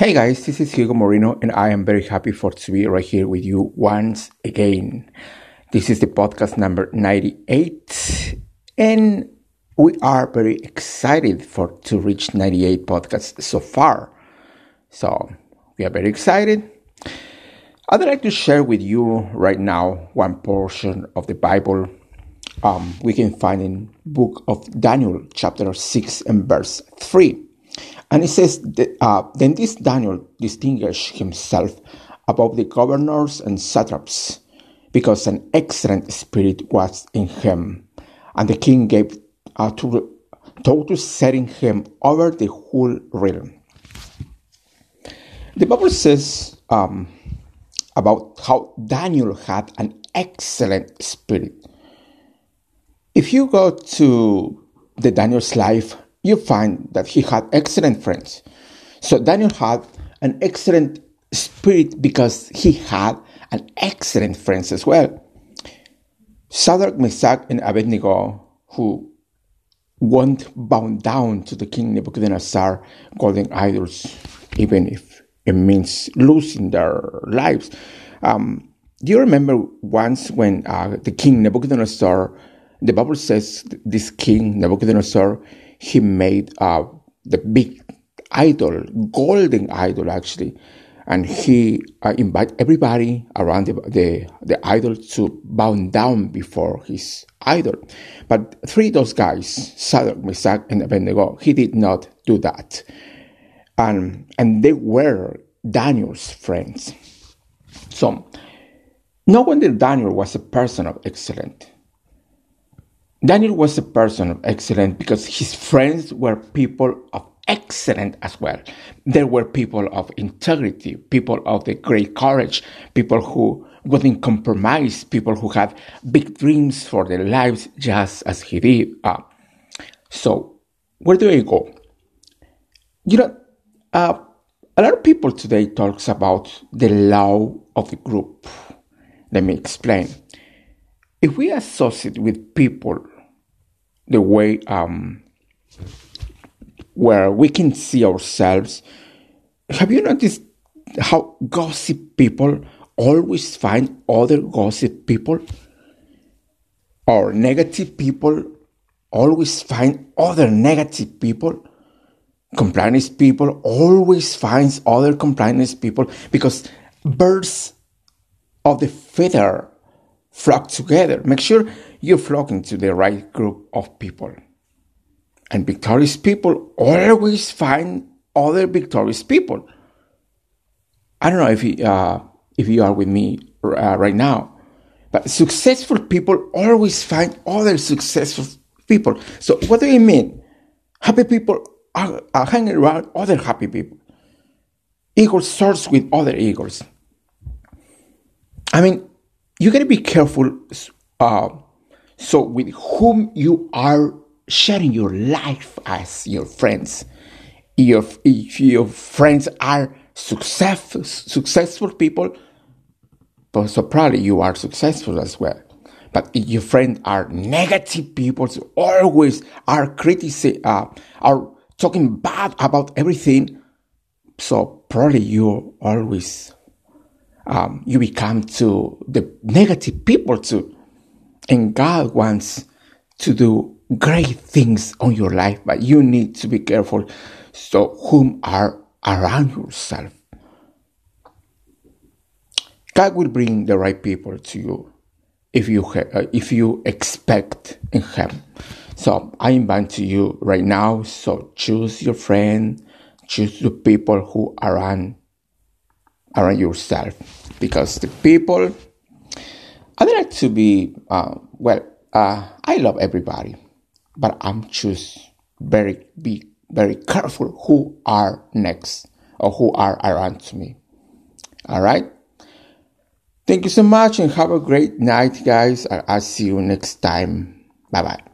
Hey guys, this is Hugo Moreno, and I am very happy for to be right here with you once again. This is the podcast number 98, and we are very excited for to reach 98 podcasts so far. So we are very excited. I'd like to share with you right now one portion of the Bible um, we can find in book of Daniel, chapter 6 and verse 3. And it says, that, uh, Then this Daniel distinguished himself above the governors and satraps, because an excellent spirit was in him. And the king gave uh, to, to setting him over the whole realm. The Bible says um, about how Daniel had an excellent spirit. If you go to the Daniel's life, you find that he had excellent friends. So Daniel had an excellent spirit because he had an excellent friends as well. Shadrach, Meshach, and Abednego, who weren't bound down to the king Nebuchadnezzar golden idols, even if it means losing their lives. Um, do you remember once when uh, the king Nebuchadnezzar, the Bible says this king Nebuchadnezzar, he made uh, the big idol, golden idol actually, and he uh, invited everybody around the, the, the idol to bow down before his idol. But three of those guys, Shadrach, Meshach, and Abednego, he did not do that. And, and they were Daniel's friends. So, no wonder Daniel was a person of excellence. Daniel was a person of excellence because his friends were people of excellence as well. There were people of integrity, people of the great courage, people who wouldn't compromise, people who had big dreams for their lives just as he did. Uh, so, where do I go? You know, uh, a lot of people today talks about the law of the group. Let me explain. If we associate with people the way um, where we can see ourselves. Have you noticed how gossip people always find other gossip people? Or negative people always find other negative people? Compliance people always finds other compliance people because birds of the feather flock together. Make sure you're flocking to the right group of people. And victorious people always find other victorious people. I don't know if you, uh, if you are with me uh, right now, but successful people always find other successful people. So what do you mean? Happy people are, are hanging around other happy people. Eagles soars with other eagles. I mean, you gotta be careful. Uh, so, with whom you are sharing your life as your friends. If, if your friends are success, successful people, so probably you are successful as well. But if your friends are negative people, so always are criticizing, uh, are talking bad about everything, so probably you always um, you become to the negative people too. And God wants to do great things on your life, but you need to be careful. So, whom are around yourself? God will bring the right people to you if you uh, if you expect in Him. So I invite you right now. So choose your friend, choose the people who are around around yourself. Because the people I would like to be uh, well uh, i love everybody but i'm just very be very careful who are next or who are around me. All right? Thank you so much and have a great night guys. I'll see you next time. Bye bye